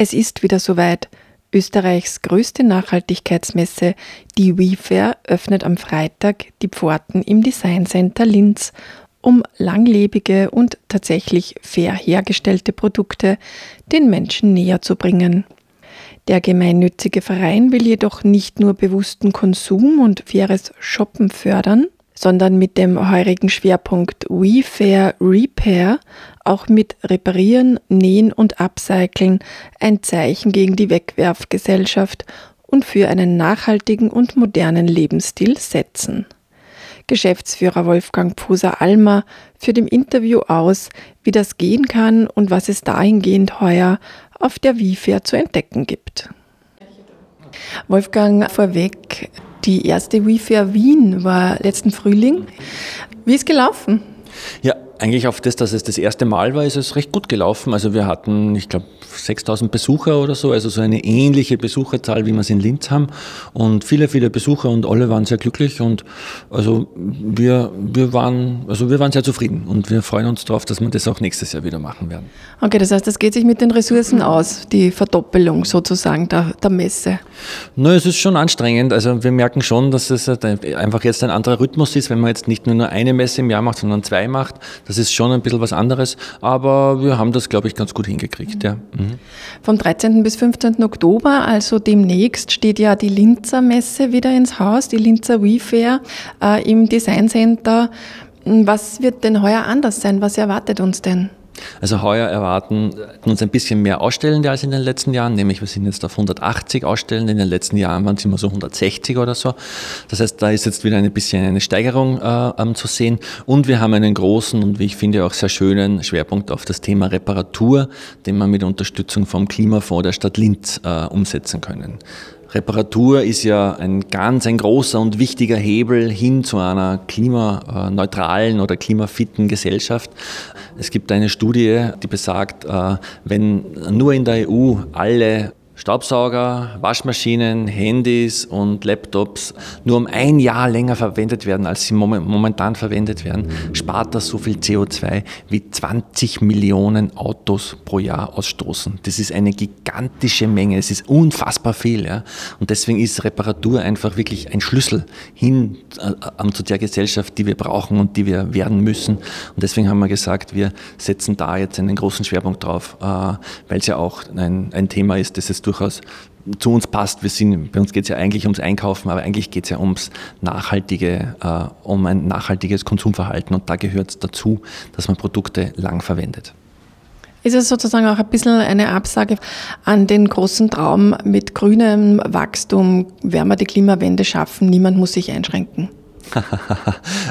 Es ist wieder soweit. Österreichs größte Nachhaltigkeitsmesse, die WeFair, öffnet am Freitag die Pforten im Design Center Linz, um langlebige und tatsächlich fair hergestellte Produkte den Menschen näher zu bringen. Der gemeinnützige Verein will jedoch nicht nur bewussten Konsum und faires Shoppen fördern, sondern mit dem heurigen Schwerpunkt We Fair Repair auch mit Reparieren, Nähen und Upcyclen ein Zeichen gegen die Wegwerfgesellschaft und für einen nachhaltigen und modernen Lebensstil setzen. Geschäftsführer Wolfgang Pfuser-Almer führt im Interview aus, wie das gehen kann und was es dahingehend heuer auf der WIFAIR zu entdecken gibt. Wolfgang, vorweg, die erste WeFair Wien war letzten Frühling. Wie ist gelaufen? Eigentlich auf das, dass es das erste Mal war, ist es recht gut gelaufen. Also wir hatten, ich glaube, 6000 Besucher oder so, also so eine ähnliche Besucherzahl, wie wir es in Linz haben. Und viele, viele Besucher und alle waren sehr glücklich und also wir, wir, waren, also wir waren sehr zufrieden und wir freuen uns darauf, dass wir das auch nächstes Jahr wieder machen werden. Okay, das heißt, das geht sich mit den Ressourcen aus, die Verdoppelung sozusagen der, der Messe. Na, es ist schon anstrengend. Also wir merken schon, dass es einfach jetzt ein anderer Rhythmus ist, wenn man jetzt nicht nur eine Messe im Jahr macht, sondern zwei macht. Das ist schon ein bisschen was anderes, aber wir haben das, glaube ich, ganz gut hingekriegt. Ja. Mhm. Vom 13. bis 15. Oktober, also demnächst, steht ja die Linzer Messe wieder ins Haus, die Linzer WeFair äh, im Design Center. Was wird denn heuer anders sein? Was erwartet uns denn? Also heuer erwarten uns ein bisschen mehr Ausstellende als in den letzten Jahren, nämlich wir sind jetzt auf 180 Ausstellende, in den letzten Jahren waren es immer so 160 oder so. Das heißt, da ist jetzt wieder ein bisschen eine Steigerung äh, zu sehen und wir haben einen großen und wie ich finde auch sehr schönen Schwerpunkt auf das Thema Reparatur, den wir mit Unterstützung vom Klimafonds der Stadt Linz äh, umsetzen können. Reparatur ist ja ein ganz ein großer und wichtiger Hebel hin zu einer klimaneutralen oder klimafitten Gesellschaft. Es gibt eine Studie, die besagt, äh, wenn nur in der EU alle Staubsauger, Waschmaschinen, Handys und Laptops nur um ein Jahr länger verwendet werden, als sie momentan verwendet werden, spart das so viel CO2 wie 20 Millionen Autos pro Jahr ausstoßen. Das ist eine gigantische Menge, es ist unfassbar viel. Ja? Und deswegen ist Reparatur einfach wirklich ein Schlüssel hin äh, zu der Gesellschaft, die wir brauchen und die wir werden müssen. Und deswegen haben wir gesagt, wir setzen da jetzt einen großen Schwerpunkt drauf, äh, weil es ja auch ein, ein Thema ist, das es durchaus zu uns passt. Wir sind, bei uns geht es ja eigentlich ums Einkaufen, aber eigentlich geht es ja ums nachhaltige, äh, um ein nachhaltiges Konsumverhalten und da gehört es dazu, dass man Produkte lang verwendet. Ist es sozusagen auch ein bisschen eine Absage an den großen Traum mit grünem Wachstum, werden wir die Klimawende schaffen, niemand muss sich einschränken?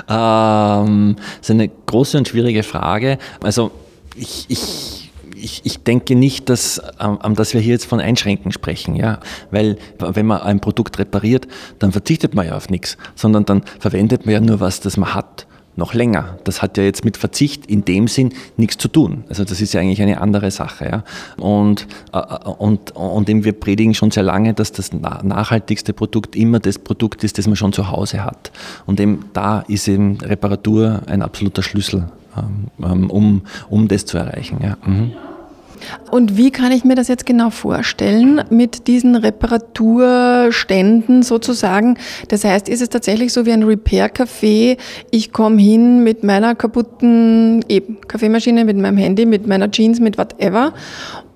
ähm, das ist eine große und schwierige Frage. Also ich, ich ich, ich denke nicht, dass, ähm, dass wir hier jetzt von Einschränken sprechen, ja, weil wenn man ein Produkt repariert, dann verzichtet man ja auf nichts, sondern dann verwendet man ja nur was, das man hat noch länger. Das hat ja jetzt mit Verzicht in dem Sinn nichts zu tun. Also das ist ja eigentlich eine andere Sache. Ja? Und, äh, und, und eben wir predigen schon sehr lange, dass das nachhaltigste Produkt immer das Produkt ist, das man schon zu Hause hat. Und eben da ist eben Reparatur ein absoluter Schlüssel, ähm, ähm, um, um das zu erreichen. Ja. Mhm. Und wie kann ich mir das jetzt genau vorstellen mit diesen Reparaturständen sozusagen? Das heißt, ist es tatsächlich so wie ein Repair-Café? Ich komme hin mit meiner kaputten eben, Kaffeemaschine, mit meinem Handy, mit meiner Jeans, mit whatever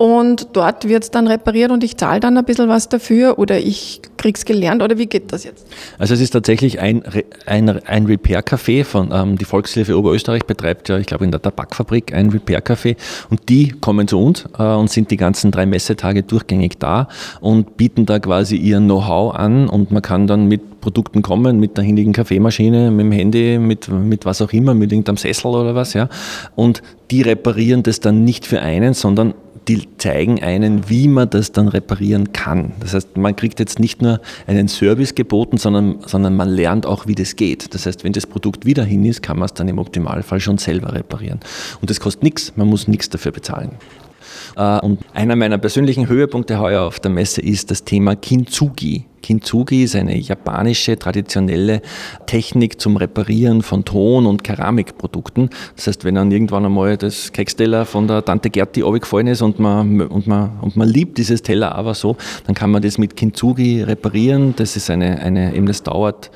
und dort wird es dann repariert und ich zahle dann ein bisschen was dafür oder ich krieg's gelernt oder wie geht das jetzt? Also es ist tatsächlich ein, ein, ein Repair-Café von, ähm, die Volkshilfe Oberösterreich betreibt ja, ich glaube in der Tabakfabrik ein Repair-Café und die kommen zu uns äh, und sind die ganzen drei Messetage durchgängig da und bieten da quasi ihr Know-how an und man kann dann mit Produkten kommen, mit der hindigen Kaffeemaschine, mit dem Handy, mit, mit was auch immer, mit irgendeinem Sessel oder was, ja. Und die reparieren das dann nicht für einen, sondern die zeigen einen, wie man das dann reparieren kann. Das heißt, man kriegt jetzt nicht nur einen Service geboten, sondern, sondern man lernt auch, wie das geht. Das heißt, wenn das Produkt wieder hin ist, kann man es dann im Optimalfall schon selber reparieren. Und das kostet nichts, man muss nichts dafür bezahlen. Äh, und einer meiner persönlichen Höhepunkte heuer auf der Messe ist das Thema Kintsugi. Kintsugi ist eine japanische traditionelle Technik zum Reparieren von Ton- und Keramikprodukten. Das heißt, wenn dann irgendwann einmal das Keksteller von der Tante Gerti gefallen ist und man, und, man, und man liebt dieses Teller aber so, dann kann man das mit Kintsugi reparieren. Das ist eine, eine eben das dauert,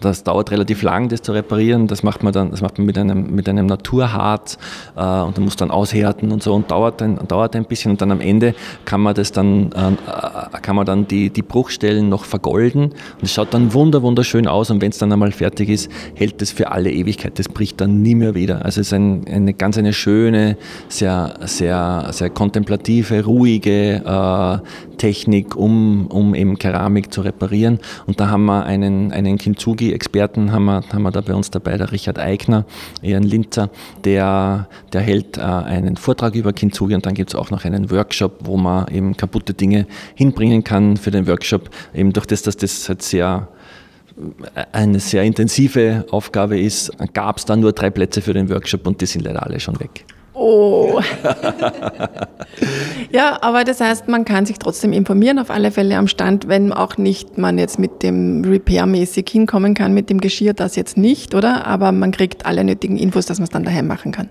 das dauert relativ lang, das zu reparieren. Das macht man dann, das macht man mit einem, mit einem Naturharz äh, und dann muss dann aushärten und so und dauert ein, dauert ein bisschen und dann am Ende kann man das dann, äh, kann man dann die, die Bruchstellen noch vergolden und es schaut dann wunder, wunderschön aus und wenn es dann einmal fertig ist, hält es für alle Ewigkeit. Das bricht dann nie mehr wieder. Also es ist ein, eine ganz eine schöne, sehr, sehr, sehr kontemplative, ruhige äh, Technik, um, um eben Keramik zu reparieren. Und da haben wir einen, einen Kintsugi-Experten, haben wir, haben wir da bei uns dabei, der Richard Eigner, ein Linzer, der, der hält äh, einen Vortrag über Kintsugi und dann gibt es auch noch einen Workshop, wo man eben kaputte Dinge hinbringen kann für den Workshop, eben durch das, dass das halt sehr eine sehr intensive Aufgabe ist, gab es dann nur drei Plätze für den Workshop und die sind leider alle schon weg. Oh. ja, aber das heißt, man kann sich trotzdem informieren, auf alle Fälle am Stand, wenn auch nicht man jetzt mit dem Repair-mäßig hinkommen kann, mit dem Geschirr, das jetzt nicht, oder? Aber man kriegt alle nötigen Infos, dass man es dann daheim machen kann.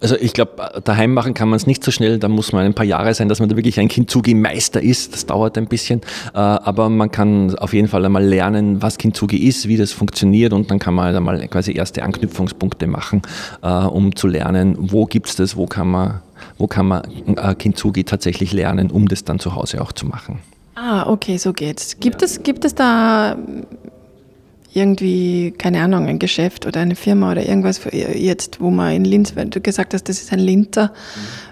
Also ich glaube, daheim machen kann man es nicht so schnell, da muss man ein paar Jahre sein, dass man da wirklich ein Kintsugi-Meister ist. Das dauert ein bisschen. Äh, aber man kann auf jeden Fall einmal lernen, was Kintsugi ist, wie das funktioniert und dann kann man halt einmal quasi erste Anknüpfungspunkte machen, äh, um zu lernen, wo gibt es das, wo kann man, wo kann man äh, Kintsugi tatsächlich lernen, um das dann zu Hause auch zu machen. Ah, okay, so geht's. Gibt, ja. es, gibt es da irgendwie, keine Ahnung, ein Geschäft oder eine Firma oder irgendwas jetzt, wo man in Linz, wenn du gesagt hast, das ist ein Linzer,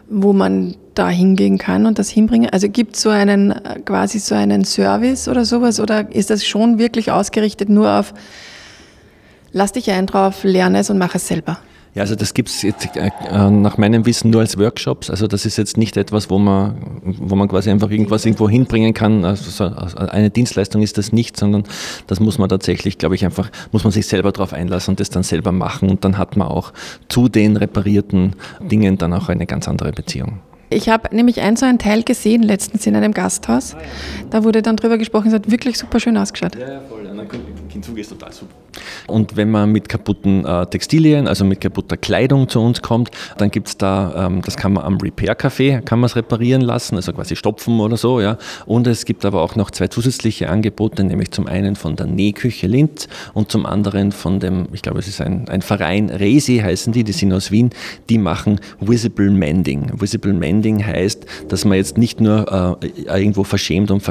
mhm. wo man da hingehen kann und das hinbringen? Also gibt es so einen, quasi so einen Service oder sowas oder ist das schon wirklich ausgerichtet nur auf, lass dich ein drauf, lerne es und mach es selber? Ja, also das gibt es jetzt äh, nach meinem Wissen nur als Workshops. Also das ist jetzt nicht etwas, wo man, wo man quasi einfach irgendwas irgendwo hinbringen kann. Also eine Dienstleistung ist das nicht, sondern das muss man tatsächlich, glaube ich, einfach, muss man sich selber darauf einlassen und das dann selber machen. Und dann hat man auch zu den reparierten Dingen dann auch eine ganz andere Beziehung. Ich habe nämlich ein so ein Teil gesehen letztens in einem Gasthaus. Da wurde dann drüber gesprochen, es hat wirklich super schön ausgeschaut. Ja, ja, voll. Kinzuge ist total super. Und wenn man mit kaputten äh, Textilien, also mit kaputter Kleidung zu uns kommt, dann gibt es da, ähm, das kann man am Repair-Café, kann man es reparieren lassen, also quasi stopfen oder so, ja. Und es gibt aber auch noch zwei zusätzliche Angebote, nämlich zum einen von der Nähküche Linz und zum anderen von dem, ich glaube, es ist ein, ein Verein, Resi heißen die, die sind aus Wien, die machen Visible Mending. Visible Mending heißt, dass man jetzt nicht nur äh, irgendwo verschämt und,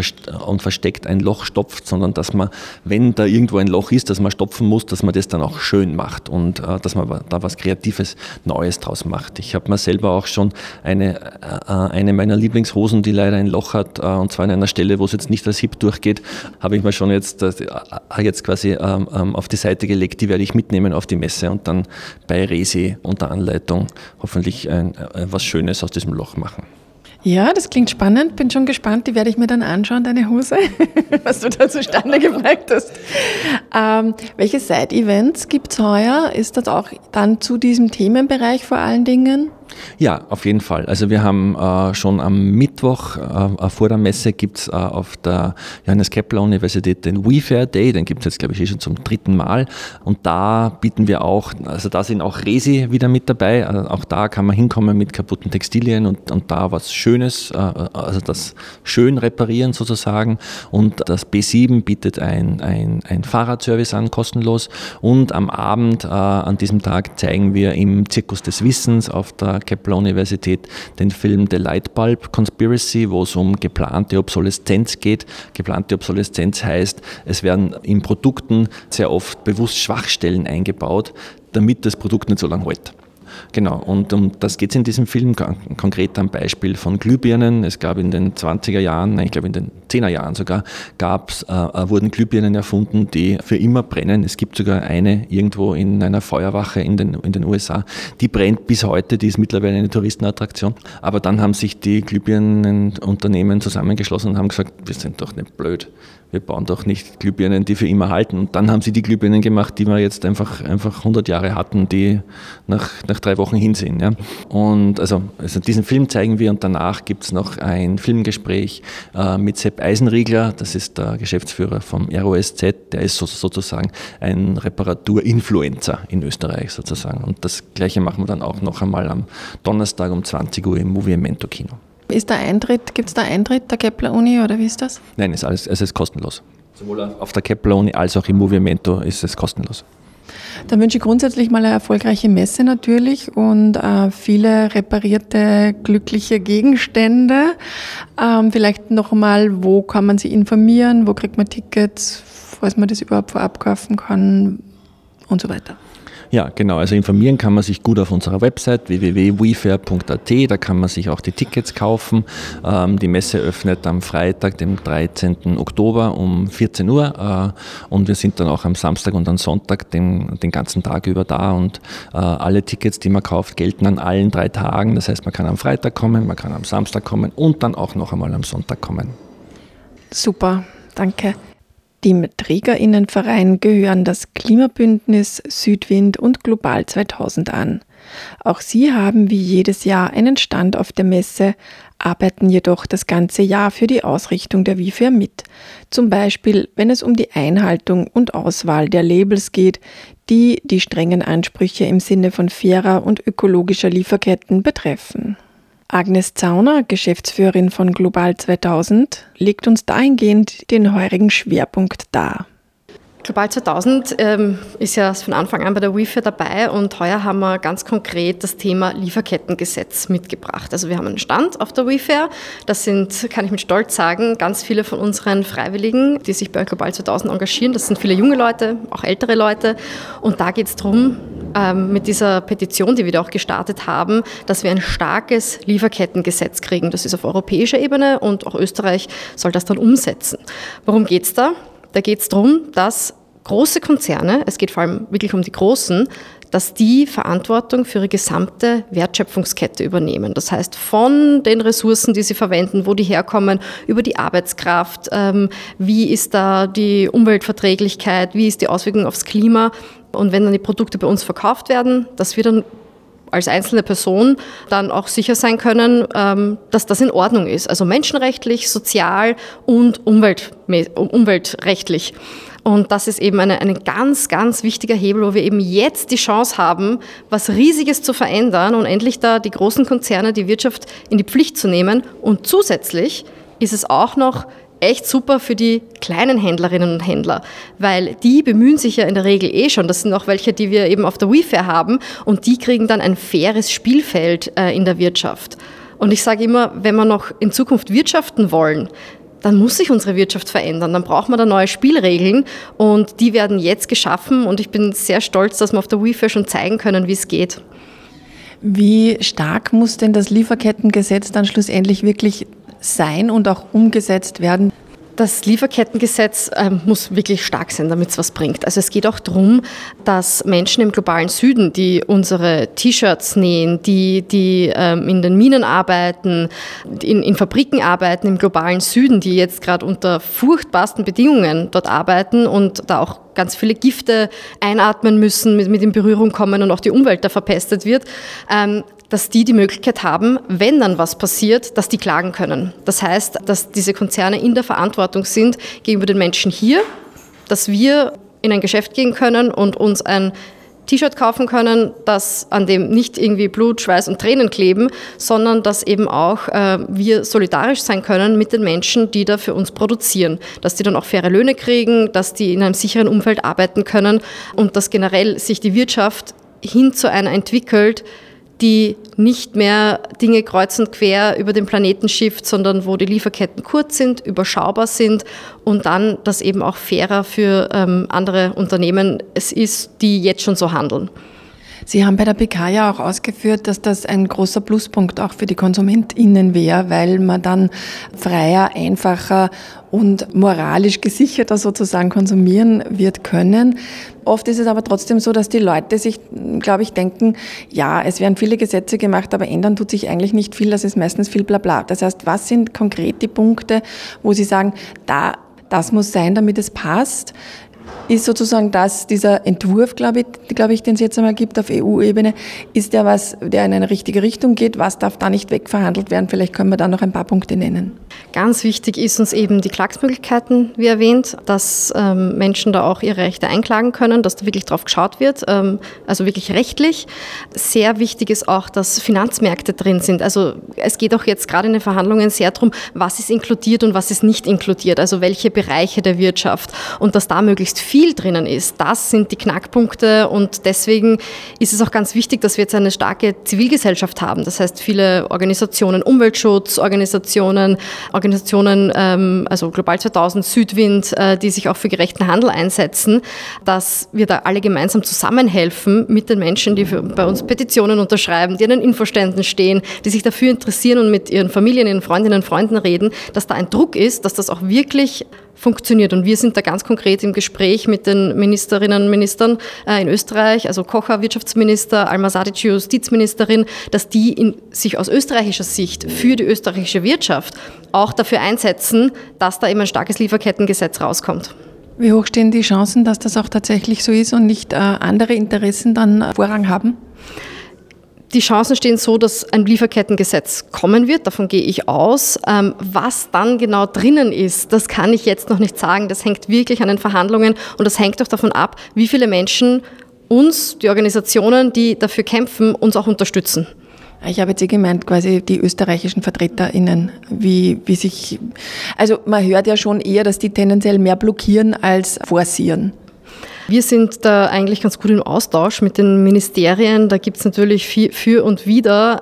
und versteckt ein Loch stopft, sondern dass man, wenn da irgendwo ein Loch ist, das man stopfen muss, dass man das dann auch schön macht und äh, dass man da was Kreatives, Neues draus macht. Ich habe mir selber auch schon eine, äh, eine meiner Lieblingshosen, die leider ein Loch hat, äh, und zwar an einer Stelle, wo es jetzt nicht als Hip durchgeht, habe ich mir schon jetzt, äh, jetzt quasi ähm, ähm, auf die Seite gelegt. Die werde ich mitnehmen auf die Messe und dann bei Resi unter Anleitung hoffentlich ein, äh, was Schönes aus diesem Loch machen. Ja, das klingt spannend. Bin schon gespannt. Die werde ich mir dann anschauen, deine Hose, was du da zustande gebracht hast. Ähm, welche Side-Events gibt es heuer? Ist das auch dann zu diesem Themenbereich vor allen Dingen? Ja, auf jeden Fall. Also wir haben äh, schon am Mittwoch äh, vor der Messe gibt es äh, auf der Johannes Kepler Universität den WeFair Day, den gibt es jetzt glaube ich eh schon zum dritten Mal. Und da bieten wir auch, also da sind auch Resi wieder mit dabei, also auch da kann man hinkommen mit kaputten Textilien und, und da was Schönes, äh, also das schön reparieren sozusagen. Und das B7 bietet ein, ein, ein Fahrradservice an, kostenlos. Und am Abend äh, an diesem Tag zeigen wir im Zirkus des Wissens auf der Kepler-Universität den Film The Lightbulb Conspiracy, wo es um geplante Obsoleszenz geht. Geplante Obsoleszenz heißt, es werden in Produkten sehr oft bewusst Schwachstellen eingebaut, damit das Produkt nicht so lange hält. Genau, und um das geht es in diesem Film konkret am Beispiel von Glühbirnen. Es gab in den 20er Jahren, nein, ich glaube in den 10er Jahren sogar, gab's, äh, äh, wurden Glühbirnen erfunden, die für immer brennen. Es gibt sogar eine irgendwo in einer Feuerwache in den, in den USA, die brennt bis heute, die ist mittlerweile eine Touristenattraktion. Aber dann haben sich die Glühbirnenunternehmen zusammengeschlossen und haben gesagt, wir sind doch nicht blöd wir bauen doch nicht Glühbirnen, die für immer halten. Und dann haben sie die Glühbirnen gemacht, die wir jetzt einfach, einfach 100 Jahre hatten, die nach, nach nach drei Wochen hinsehen. Ja. Und also, also diesen Film zeigen wir und danach gibt es noch ein Filmgespräch äh, mit Sepp Eisenriegler, das ist der Geschäftsführer vom ROSZ, der ist so, sozusagen ein Reparatur-Influencer in Österreich sozusagen. Und das gleiche machen wir dann auch noch einmal am Donnerstag um 20 Uhr im Movimento Kino. Ist der Eintritt, gibt es da Eintritt der Kepler Uni oder wie ist das? Nein, ist alles, es ist kostenlos. Sowohl auf der Kepler Uni als auch im Movimento ist es kostenlos. Dann wünsche ich grundsätzlich mal eine erfolgreiche Messe natürlich und äh, viele reparierte, glückliche Gegenstände. Ähm, vielleicht nochmal, wo kann man sich informieren, wo kriegt man Tickets, falls man das überhaupt vorab kaufen kann und so weiter. Ja, genau. Also informieren kann man sich gut auf unserer Website www.wefair.at. Da kann man sich auch die Tickets kaufen. Ähm, die Messe öffnet am Freitag, dem 13. Oktober um 14 Uhr. Äh, und wir sind dann auch am Samstag und am Sonntag den, den ganzen Tag über da. Und äh, alle Tickets, die man kauft, gelten an allen drei Tagen. Das heißt, man kann am Freitag kommen, man kann am Samstag kommen und dann auch noch einmal am Sonntag kommen. Super, danke. Dem Trägerinnenverein gehören das Klimabündnis Südwind und Global 2000 an. Auch sie haben wie jedes Jahr einen Stand auf der Messe, arbeiten jedoch das ganze Jahr für die Ausrichtung der WIFER mit. Zum Beispiel, wenn es um die Einhaltung und Auswahl der Labels geht, die die strengen Ansprüche im Sinne von fairer und ökologischer Lieferketten betreffen. Agnes Zauner, Geschäftsführerin von Global 2000, legt uns dahingehend den heurigen Schwerpunkt dar. Global 2000 ähm, ist ja von Anfang an bei der WIFA dabei und heuer haben wir ganz konkret das Thema Lieferkettengesetz mitgebracht. Also wir haben einen Stand auf der WIFA. Das sind, kann ich mit Stolz sagen, ganz viele von unseren Freiwilligen, die sich bei Global 2000 engagieren. Das sind viele junge Leute, auch ältere Leute. Und da geht es darum, ähm, mit dieser Petition, die wir da auch gestartet haben, dass wir ein starkes Lieferkettengesetz kriegen. Das ist auf europäischer Ebene und auch Österreich soll das dann umsetzen. Worum geht es da? Da geht es darum, dass große Konzerne, es geht vor allem wirklich um die großen, dass die Verantwortung für ihre gesamte Wertschöpfungskette übernehmen. Das heißt, von den Ressourcen, die sie verwenden, wo die herkommen, über die Arbeitskraft, ähm, wie ist da die Umweltverträglichkeit, wie ist die Auswirkung aufs Klima. Und wenn dann die Produkte bei uns verkauft werden, dass wir dann als einzelne Person dann auch sicher sein können, ähm, dass das in Ordnung ist. Also menschenrechtlich, sozial und umwelt, umweltrechtlich. Und das ist eben eine, ein ganz, ganz wichtiger Hebel, wo wir eben jetzt die Chance haben, was Riesiges zu verändern und endlich da die großen Konzerne, die Wirtschaft in die Pflicht zu nehmen. Und zusätzlich ist es auch noch echt super für die kleinen Händlerinnen und Händler, weil die bemühen sich ja in der Regel eh schon. Das sind auch welche, die wir eben auf der WeFair haben und die kriegen dann ein faires Spielfeld äh, in der Wirtschaft. Und ich sage immer, wenn wir noch in Zukunft wirtschaften wollen, dann muss sich unsere Wirtschaft verändern. Dann brauchen wir da neue Spielregeln und die werden jetzt geschaffen und ich bin sehr stolz, dass wir auf der WeFair schon zeigen können, wie es geht. Wie stark muss denn das Lieferkettengesetz dann schlussendlich wirklich sein und auch umgesetzt werden? Das Lieferkettengesetz ähm, muss wirklich stark sein, damit es was bringt. Also es geht auch darum, dass Menschen im globalen Süden, die unsere T-Shirts nähen, die, die ähm, in den Minen arbeiten, in, in Fabriken arbeiten im globalen Süden, die jetzt gerade unter furchtbarsten Bedingungen dort arbeiten und da auch ganz viele Gifte einatmen müssen, mit, mit in Berührung kommen und auch die Umwelt da verpestet wird, ähm, dass die die Möglichkeit haben, wenn dann was passiert, dass die klagen können. Das heißt, dass diese Konzerne in der Verantwortung sind gegenüber den Menschen hier, dass wir in ein Geschäft gehen können und uns ein T-Shirt kaufen können, das an dem nicht irgendwie Blut, Schweiß und Tränen kleben, sondern dass eben auch äh, wir solidarisch sein können mit den Menschen, die da für uns produzieren, dass die dann auch faire Löhne kriegen, dass die in einem sicheren Umfeld arbeiten können und dass generell sich die Wirtschaft hin zu einer entwickelt, die nicht mehr Dinge kreuz und quer über den Planeten schifft, sondern wo die Lieferketten kurz sind, überschaubar sind und dann das eben auch fairer für ähm, andere Unternehmen es ist, die jetzt schon so handeln. Sie haben bei der PK ja auch ausgeführt, dass das ein großer Pluspunkt auch für die KonsumentInnen wäre, weil man dann freier, einfacher und moralisch gesicherter sozusagen konsumieren wird können. Oft ist es aber trotzdem so, dass die Leute sich, glaube ich, denken, ja, es werden viele Gesetze gemacht, aber ändern tut sich eigentlich nicht viel, das ist meistens viel Blabla. Das heißt, was sind konkret die Punkte, wo Sie sagen, da, das muss sein, damit es passt? Ist sozusagen das, dieser Entwurf, glaube ich, glaube ich, den es jetzt einmal gibt auf EU-Ebene, ist der was, der in eine richtige Richtung geht. Was darf da nicht wegverhandelt werden? Vielleicht können wir da noch ein paar Punkte nennen. Ganz wichtig ist uns eben die Klagsmöglichkeiten, wie erwähnt, dass ähm, Menschen da auch ihre Rechte einklagen können, dass da wirklich drauf geschaut wird, ähm, also wirklich rechtlich. Sehr wichtig ist auch, dass Finanzmärkte drin sind. Also es geht auch jetzt gerade in den Verhandlungen sehr darum, was ist inkludiert und was ist nicht inkludiert, also welche Bereiche der Wirtschaft und dass da möglichst viel drinnen ist. Das sind die Knackpunkte und deswegen ist es auch ganz wichtig, dass wir jetzt eine starke Zivilgesellschaft haben. Das heißt, viele Organisationen, Umweltschutzorganisationen, Organisationen, ähm, also Global 2000, Südwind, äh, die sich auch für gerechten Handel einsetzen, dass wir da alle gemeinsam zusammenhelfen mit den Menschen, die bei uns Petitionen unterschreiben, die an den Infoständen stehen, die sich dafür interessieren und mit ihren Familien, ihren Freundinnen und Freunden reden, dass da ein Druck ist, dass das auch wirklich funktioniert. Und wir sind da ganz konkret im Gespräch mit den Ministerinnen und Ministern äh, in Österreich, also Kocher, Wirtschaftsminister, Alma Sadic, Justizministerin, dass die in, sich aus österreichischer Sicht für die österreichische Wirtschaft auch dafür einsetzen, dass da eben ein starkes Lieferkettengesetz rauskommt. Wie hoch stehen die Chancen, dass das auch tatsächlich so ist und nicht äh, andere Interessen dann Vorrang haben? Die Chancen stehen so, dass ein Lieferkettengesetz kommen wird, davon gehe ich aus. Ähm, was dann genau drinnen ist, das kann ich jetzt noch nicht sagen. Das hängt wirklich an den Verhandlungen und das hängt auch davon ab, wie viele Menschen uns, die Organisationen, die dafür kämpfen, uns auch unterstützen. Ich habe jetzt eh gemeint, quasi die österreichischen VertreterInnen, wie, wie sich, also man hört ja schon eher, dass die tendenziell mehr blockieren als forcieren. Wir sind da eigentlich ganz gut im Austausch mit den Ministerien. Da gibt es natürlich für und wider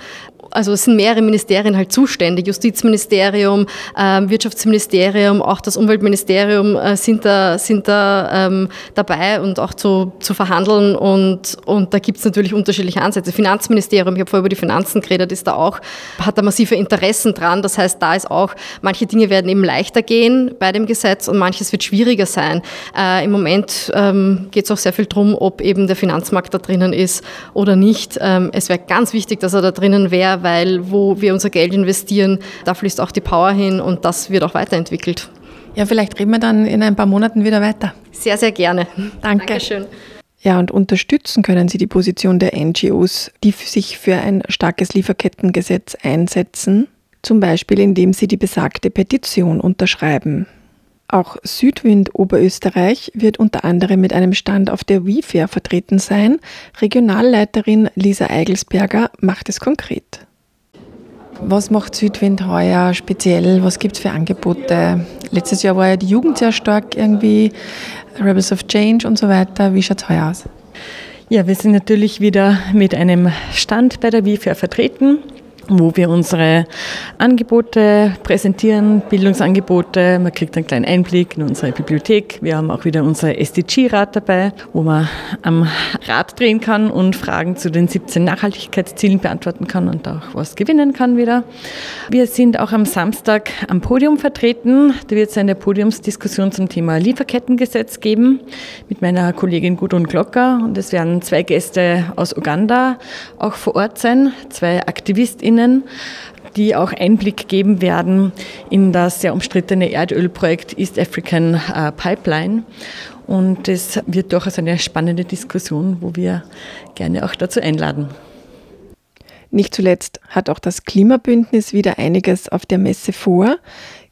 also es sind mehrere Ministerien halt zuständig, Justizministerium, ähm, Wirtschaftsministerium, auch das Umweltministerium äh, sind da, sind da ähm, dabei und auch zu, zu verhandeln und, und da gibt es natürlich unterschiedliche Ansätze. Finanzministerium, ich habe vorher über die Finanzen geredet, ist da auch, hat da massive Interessen dran. Das heißt, da ist auch, manche Dinge werden eben leichter gehen bei dem Gesetz und manches wird schwieriger sein. Äh, Im Moment ähm, geht es auch sehr viel darum, ob eben der Finanzmarkt da drinnen ist oder nicht. Ähm, es wäre ganz wichtig, dass er da drinnen wäre, weil wo wir unser Geld investieren, da fließt auch die Power hin und das wird auch weiterentwickelt. Ja, vielleicht reden wir dann in ein paar Monaten wieder weiter. Sehr, sehr gerne. Danke. Dankeschön. Ja, und unterstützen können Sie die Position der NGOs, die sich für ein starkes Lieferkettengesetz einsetzen, zum Beispiel indem Sie die besagte Petition unterschreiben. Auch Südwind Oberösterreich wird unter anderem mit einem Stand auf der WeFair vertreten sein. Regionalleiterin Lisa Eigelsberger macht es konkret. Was macht Südwind heuer speziell? Was gibt es für Angebote? Letztes Jahr war ja die Jugend sehr stark irgendwie, Rebels of Change und so weiter. Wie schaut es heuer aus? Ja, wir sind natürlich wieder mit einem Stand bei der WIFA vertreten wo wir unsere Angebote präsentieren, Bildungsangebote. Man kriegt einen kleinen Einblick in unsere Bibliothek. Wir haben auch wieder unser SDG-Rad dabei, wo man am Rad drehen kann und Fragen zu den 17 Nachhaltigkeitszielen beantworten kann und auch was gewinnen kann wieder. Wir sind auch am Samstag am Podium vertreten. Da wird es eine Podiumsdiskussion zum Thema Lieferkettengesetz geben mit meiner Kollegin Gudrun Glocker und es werden zwei Gäste aus Uganda auch vor Ort sein, zwei AktivistInnen Expertinnen, die auch Einblick geben werden in das sehr umstrittene Erdölprojekt East African äh, Pipeline. Und es wird durchaus eine spannende Diskussion, wo wir gerne auch dazu einladen. Nicht zuletzt hat auch das Klimabündnis wieder einiges auf der Messe vor.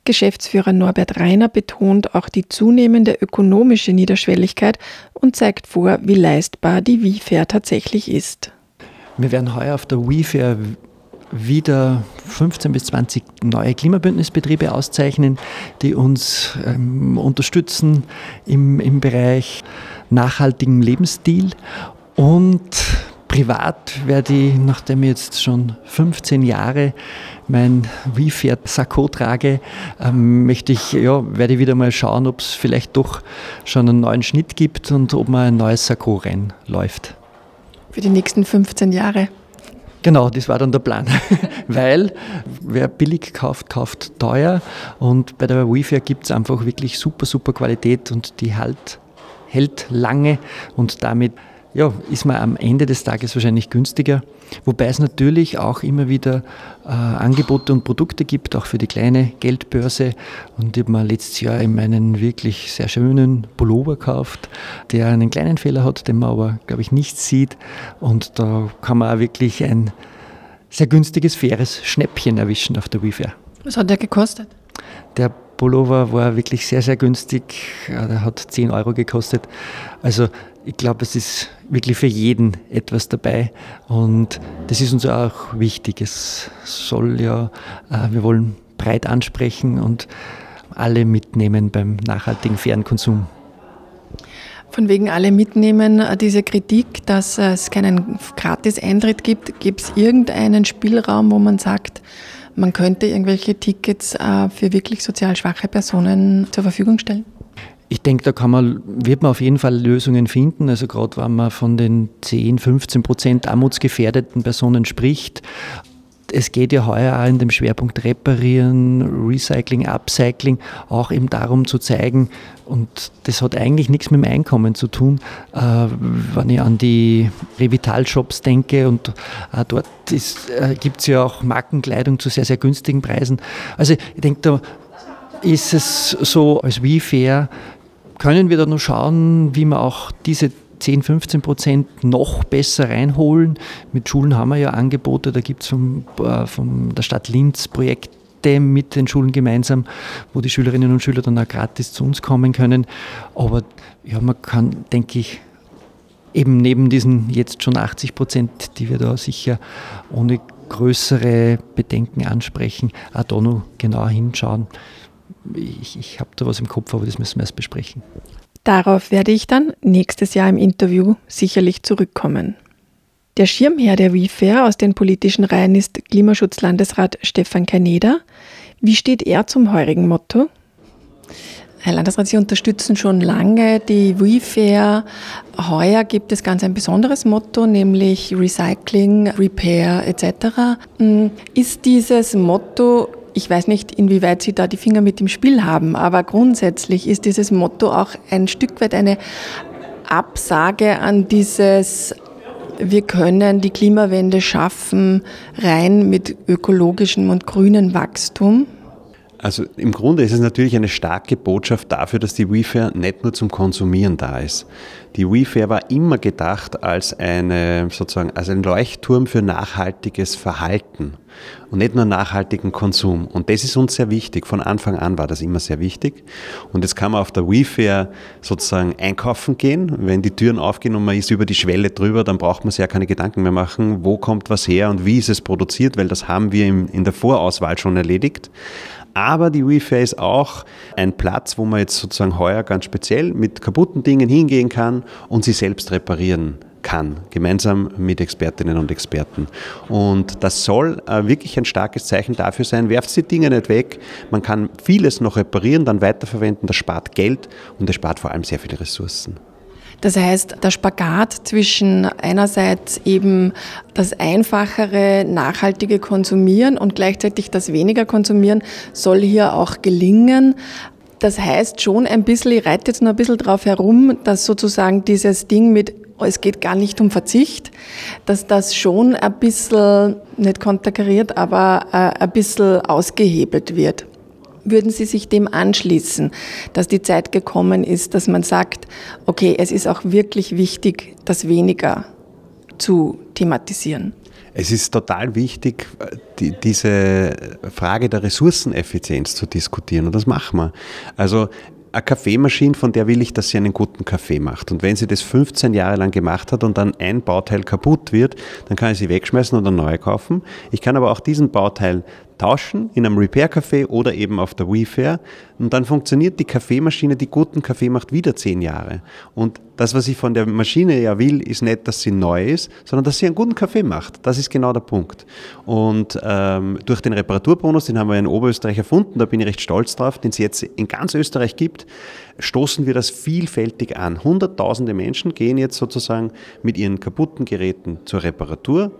Geschäftsführer Norbert Reiner betont auch die zunehmende ökonomische Niederschwelligkeit und zeigt vor, wie leistbar die WeFair tatsächlich ist. Wir werden heuer auf der WeFair wieder 15 bis 20 neue Klimabündnisbetriebe auszeichnen, die uns ähm, unterstützen im, im Bereich nachhaltigen Lebensstil. Und privat werde ich, nachdem ich jetzt schon 15 Jahre mein WeFair-Sakko trage, ähm, möchte ich, ja, werde ich wieder mal schauen, ob es vielleicht doch schon einen neuen Schnitt gibt und ob man ein neues Sakko-Rennen läuft. Für die nächsten 15 Jahre. Genau, das war dann der Plan. Weil wer billig kauft, kauft teuer. Und bei der WeFair gibt es einfach wirklich super, super Qualität und die halt, hält lange und damit ja, ist man am Ende des Tages wahrscheinlich günstiger. Wobei es natürlich auch immer wieder äh, Angebote und Produkte gibt, auch für die kleine Geldbörse. Und ich habe mir letztes Jahr in meinen wirklich sehr schönen Pullover gekauft, der einen kleinen Fehler hat, den man aber, glaube ich, nicht sieht. Und da kann man auch wirklich ein sehr günstiges, faires Schnäppchen erwischen auf der WeFair. Was hat der gekostet? Der Pullover war wirklich sehr, sehr günstig. Der hat 10 Euro gekostet. Also ich glaube, es ist wirklich für jeden etwas dabei. Und das ist uns auch wichtig. Es soll ja, äh, wir wollen breit ansprechen und alle mitnehmen beim nachhaltigen, fairen Konsum. Von wegen alle mitnehmen, äh, diese Kritik, dass es keinen Gratis-Eintritt gibt, gibt es irgendeinen Spielraum, wo man sagt, man könnte irgendwelche Tickets äh, für wirklich sozial schwache Personen zur Verfügung stellen? Ich denke, da kann man, wird man auf jeden Fall Lösungen finden. Also gerade wenn man von den 10, 15 Prozent armutsgefährdeten Personen spricht. Es geht ja heuer auch in dem Schwerpunkt Reparieren, Recycling, Upcycling auch eben darum zu zeigen, und das hat eigentlich nichts mit dem Einkommen zu tun, äh, wenn ich an die Revital-Shops denke und äh, dort äh, gibt es ja auch Markenkleidung zu sehr, sehr günstigen Preisen. Also ich denke, da ist es so als WeFair können wir da noch schauen, wie wir auch diese 10, 15 Prozent noch besser reinholen. Mit Schulen haben wir ja Angebote, da gibt es von, äh, der Stadt Linz Projekte mit den Schulen gemeinsam, wo die Schülerinnen und Schüler dann auch gratis zu uns kommen können. Aber ja, man kann, denke ich, eben neben diesen jetzt schon 80 Prozent, die wir da sicher ohne größere Bedenken ansprechen, auch da noch genauer hinschauen ich, ich habe da was im Kopf, aber das müssen wir erst besprechen. Darauf werde ich dann nächstes Jahr im Interview sicherlich zurückkommen. Der Schirmherr der WeFair aus den politischen Reihen ist Klimaschutzlandesrat Stefan Kaneda. Wie steht er zum heurigen Motto? Herr Landesrat, Sie unterstützen schon lange die WeFair. Heuer gibt es ganz ein besonderes Motto, nämlich Recycling, Repair etc. Hm, ist dieses Motto ich weiß nicht, inwieweit Sie da die Finger mit im Spiel haben, aber grundsätzlich ist dieses Motto auch ein Stück weit eine Absage an dieses wir können die Klimawende schaffen, rein mit ökologischem und grünem Wachstum? Also im Grunde ist es natürlich eine starke Botschaft dafür, dass die WeFair nicht nur zum Konsumieren da ist. Die WeFair war immer gedacht als, eine, sozusagen, als ein Leuchtturm für nachhaltiges Verhalten und nicht nur nachhaltigen Konsum. Und das ist uns sehr wichtig. Von Anfang an war das immer sehr wichtig. Und jetzt kann man auf der WeFair sozusagen einkaufen gehen. Wenn die Türen aufgehen und man ist über die Schwelle drüber, dann braucht man sich ja keine Gedanken mehr machen, wo kommt was her und wie ist es produziert, weil das haben wir in der Vorauswahl schon erledigt. Aber die WeFair ist auch ein Platz, wo man jetzt sozusagen heuer ganz speziell mit kaputten Dingen hingehen kann und sie selbst reparieren kann, gemeinsam mit Expertinnen und Experten. Und das soll äh, wirklich ein starkes Zeichen dafür sein, werft die Dinge nicht weg, man kann vieles noch reparieren, dann weiterverwenden, das spart Geld und es spart vor allem sehr viele Ressourcen. Das heißt, der Spagat zwischen einerseits eben das einfachere, nachhaltige Konsumieren und gleichzeitig das weniger Konsumieren soll hier auch gelingen. Das heißt schon ein bisschen, ich reite jetzt noch ein bisschen drauf herum, dass sozusagen dieses Ding mit es geht gar nicht um Verzicht, dass das schon ein bisschen, nicht konterkariert, aber äh, ein bisschen ausgehebelt wird würden Sie sich dem anschließen, dass die Zeit gekommen ist, dass man sagt, okay, es ist auch wirklich wichtig, das weniger zu thematisieren? Es ist total wichtig, die, diese Frage der Ressourceneffizienz zu diskutieren und das machen wir. Also eine Kaffeemaschine, von der will ich, dass sie einen guten Kaffee macht. Und wenn sie das 15 Jahre lang gemacht hat und dann ein Bauteil kaputt wird, dann kann ich sie wegschmeißen oder neu kaufen. Ich kann aber auch diesen Bauteil tauschen in einem Repair-Café oder eben auf der WeFair. Und dann funktioniert die Kaffeemaschine, die guten Kaffee macht, wieder zehn Jahre. Und das, was ich von der Maschine ja will, ist nicht, dass sie neu ist, sondern dass sie einen guten Kaffee macht. Das ist genau der Punkt. Und ähm, durch den Reparaturbonus, den haben wir in Oberösterreich erfunden, da bin ich recht stolz drauf, den es jetzt in ganz Österreich gibt, stoßen wir das vielfältig an. Hunderttausende Menschen gehen jetzt sozusagen mit ihren kaputten Geräten zur Reparatur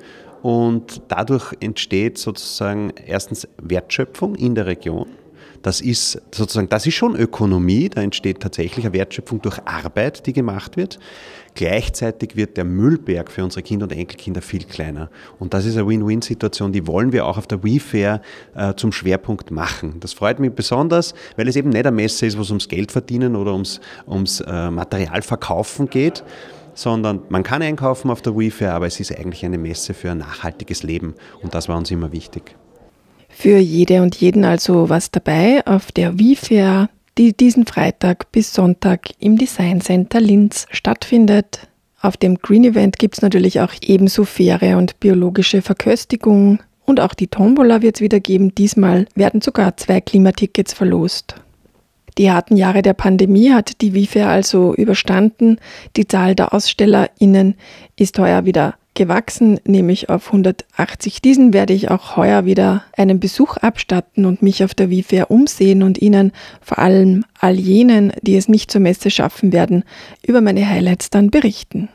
und dadurch entsteht sozusagen erstens Wertschöpfung in der Region. Das ist sozusagen, das ist schon Ökonomie, da entsteht tatsächlich eine Wertschöpfung durch Arbeit, die gemacht wird. Gleichzeitig wird der Müllberg für unsere Kinder und Enkelkinder viel kleiner. Und das ist eine Win-Win-Situation, die wollen wir auch auf der WeFair äh, zum Schwerpunkt machen. Das freut mich besonders, weil es eben nicht eine Messe ist, wo es ums Geld verdienen oder ums, ums äh, Materialverkaufen geht, sondern man kann einkaufen auf der WeFair, aber es ist eigentlich eine Messe für ein nachhaltiges Leben und das war uns immer wichtig. Für jede und jeden also was dabei auf der WeFair die diesen Freitag bis Sonntag im Design Center Linz stattfindet. Auf dem Green Event gibt es natürlich auch ebenso faire und biologische Verköstigung und auch die Tombola wird es wieder geben. Diesmal werden sogar zwei Klimatickets verlost. Die harten Jahre der Pandemie hat die WIFE also überstanden. Die Zahl der AusstellerInnen ist heuer wieder gewachsen, nämlich auf 180. Diesen werde ich auch heuer wieder einen Besuch abstatten und mich auf der WIFAIR umsehen und Ihnen vor allem all jenen, die es nicht zur Messe schaffen werden, über meine Highlights dann berichten.